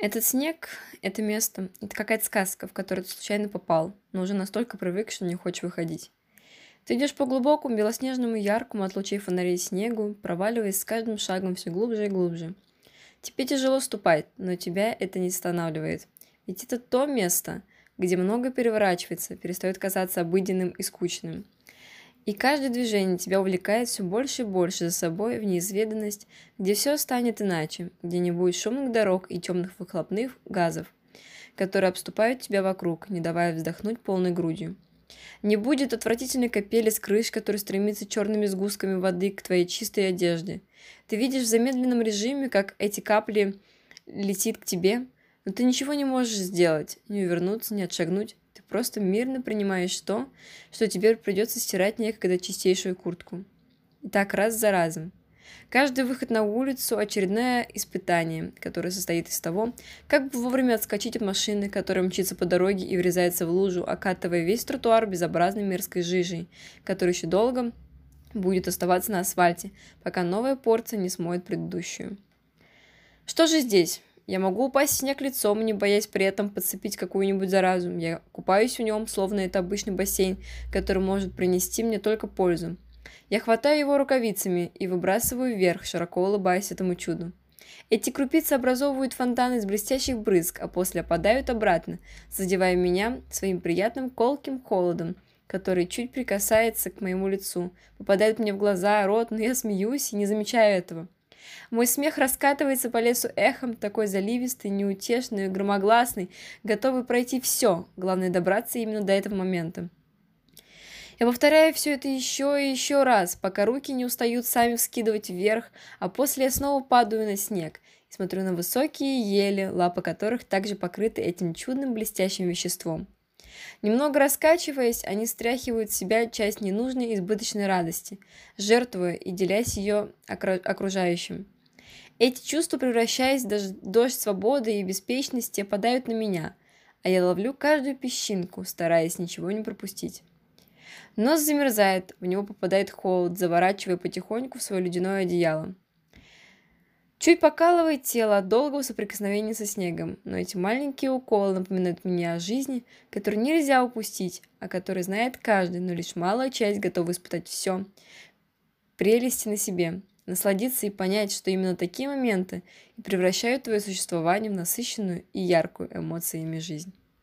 Этот снег, это место, это какая-то сказка, в которую ты случайно попал, но уже настолько привык, что не хочешь выходить. Ты идешь по глубокому, белоснежному, яркому от лучей фонарей снегу, проваливаясь с каждым шагом все глубже и глубже. Тебе тяжело ступать, но тебя это не останавливает. Ведь это то место, где много переворачивается, перестает казаться обыденным и скучным. И каждое движение тебя увлекает все больше и больше за собой в неизведанность, где все станет иначе, где не будет шумных дорог и темных выхлопных газов, которые обступают тебя вокруг, не давая вздохнуть полной грудью. Не будет отвратительной капели с крыш, которая стремится черными сгустками воды к твоей чистой одежде. Ты видишь в замедленном режиме, как эти капли летит к тебе, но ты ничего не можешь сделать, не увернуться, не отшагнуть. Просто мирно принимаешь то, что теперь придется стирать некогда чистейшую куртку. И так раз за разом. Каждый выход на улицу – очередное испытание, которое состоит из того, как бы вовремя отскочить от машины, которая мчится по дороге и врезается в лужу, окатывая весь тротуар безобразной мерзкой жижей, которая еще долго будет оставаться на асфальте, пока новая порция не смоет предыдущую. Что же здесь? Я могу упасть в снег лицом, не боясь при этом подцепить какую-нибудь заразу. Я купаюсь в нем, словно это обычный бассейн, который может принести мне только пользу. Я хватаю его рукавицами и выбрасываю вверх, широко улыбаясь этому чуду. Эти крупицы образовывают фонтаны из блестящих брызг, а после опадают обратно, задевая меня своим приятным колким холодом, который чуть прикасается к моему лицу, попадает мне в глаза, рот, но я смеюсь и не замечаю этого. Мой смех раскатывается по лесу эхом, такой заливистый, неутешный, громогласный, готовый пройти все, главное добраться именно до этого момента. Я повторяю все это еще и еще раз, пока руки не устают сами вскидывать вверх, а после я снова падаю на снег и смотрю на высокие ели, лапы которых также покрыты этим чудным блестящим веществом. Немного раскачиваясь, они стряхивают с себя часть ненужной избыточной радости, жертвуя и делясь ее окружающим. Эти чувства, превращаясь в дождь свободы и беспечности, опадают на меня, а я ловлю каждую песчинку, стараясь ничего не пропустить. Нос замерзает, в него попадает холод, заворачивая потихоньку в свое ледяное одеяло. Чуть покалывает тело от долгого соприкосновения со снегом, но эти маленькие уколы напоминают мне о жизни, которую нельзя упустить, о которой знает каждый, но лишь малая часть готова испытать все. Прелести на себе, насладиться и понять, что именно такие моменты и превращают твое существование в насыщенную и яркую эмоциями жизнь.